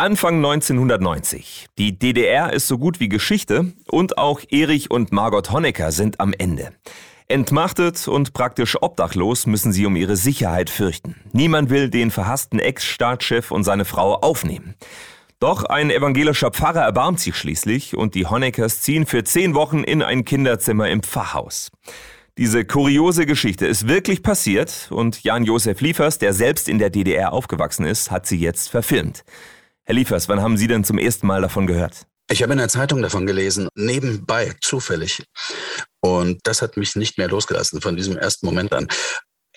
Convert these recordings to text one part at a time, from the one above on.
Anfang 1990. Die DDR ist so gut wie Geschichte und auch Erich und Margot Honecker sind am Ende. Entmachtet und praktisch obdachlos müssen sie um ihre Sicherheit fürchten. Niemand will den verhassten Ex-Staatschef und seine Frau aufnehmen. Doch ein evangelischer Pfarrer erbarmt sich schließlich und die Honeckers ziehen für zehn Wochen in ein Kinderzimmer im Pfarrhaus. Diese kuriose Geschichte ist wirklich passiert und Jan-Josef Liefers, der selbst in der DDR aufgewachsen ist, hat sie jetzt verfilmt. Herr Liefers, wann haben Sie denn zum ersten Mal davon gehört? Ich habe in der Zeitung davon gelesen, nebenbei, zufällig. Und das hat mich nicht mehr losgelassen von diesem ersten Moment an.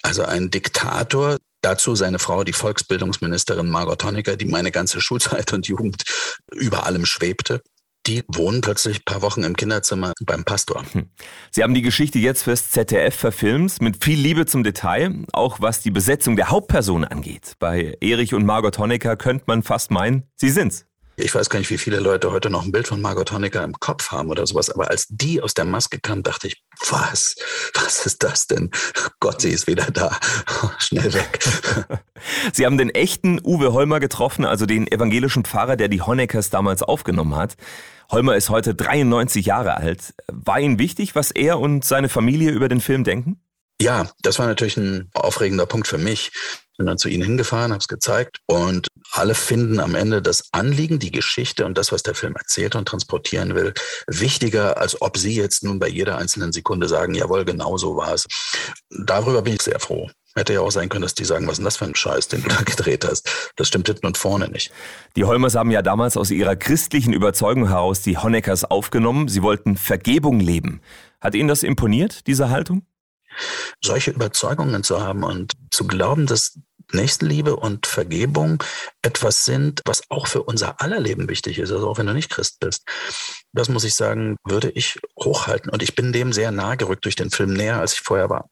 Also ein Diktator, dazu seine Frau, die Volksbildungsministerin Margot Honecker, die meine ganze Schulzeit und Jugend über allem schwebte die wohnen plötzlich ein paar Wochen im Kinderzimmer beim Pastor. Hm. Sie haben die Geschichte jetzt fürs ZDF verfilmt, mit viel Liebe zum Detail, auch was die Besetzung der Hauptperson angeht. Bei Erich und Margot Honecker könnte man fast meinen, sie sind's. Ich weiß gar nicht, wie viele Leute heute noch ein Bild von Margot Honecker im Kopf haben oder sowas, aber als die aus der Maske kam, dachte ich, was? Was ist das denn? Gott, sie ist wieder da. Schnell weg. Sie haben den echten Uwe Holmer getroffen, also den evangelischen Pfarrer, der die Honeckers damals aufgenommen hat. Holmer ist heute 93 Jahre alt. War Ihnen wichtig, was er und seine Familie über den Film denken? Ja, das war natürlich ein aufregender Punkt für mich. Bin dann zu ihnen hingefahren, habe es gezeigt und alle finden am Ende das Anliegen, die Geschichte und das, was der Film erzählt und transportieren will, wichtiger, als ob sie jetzt nun bei jeder einzelnen Sekunde sagen, jawohl, genau so war es. Darüber bin ich sehr froh. Hätte ja auch sein können, dass die sagen, was ist denn das für ein Scheiß, den du da gedreht hast. Das stimmt hinten und vorne nicht. Die Holmers haben ja damals aus ihrer christlichen Überzeugung heraus die Honeckers aufgenommen. Sie wollten Vergebung leben. Hat Ihnen das imponiert, diese Haltung? Solche Überzeugungen zu haben und zu glauben, dass Nächstenliebe und Vergebung etwas sind, was auch für unser aller Leben wichtig ist, also auch wenn du nicht Christ bist. Das muss ich sagen, würde ich hochhalten. Und ich bin dem sehr nahe gerückt durch den Film näher, als ich vorher war.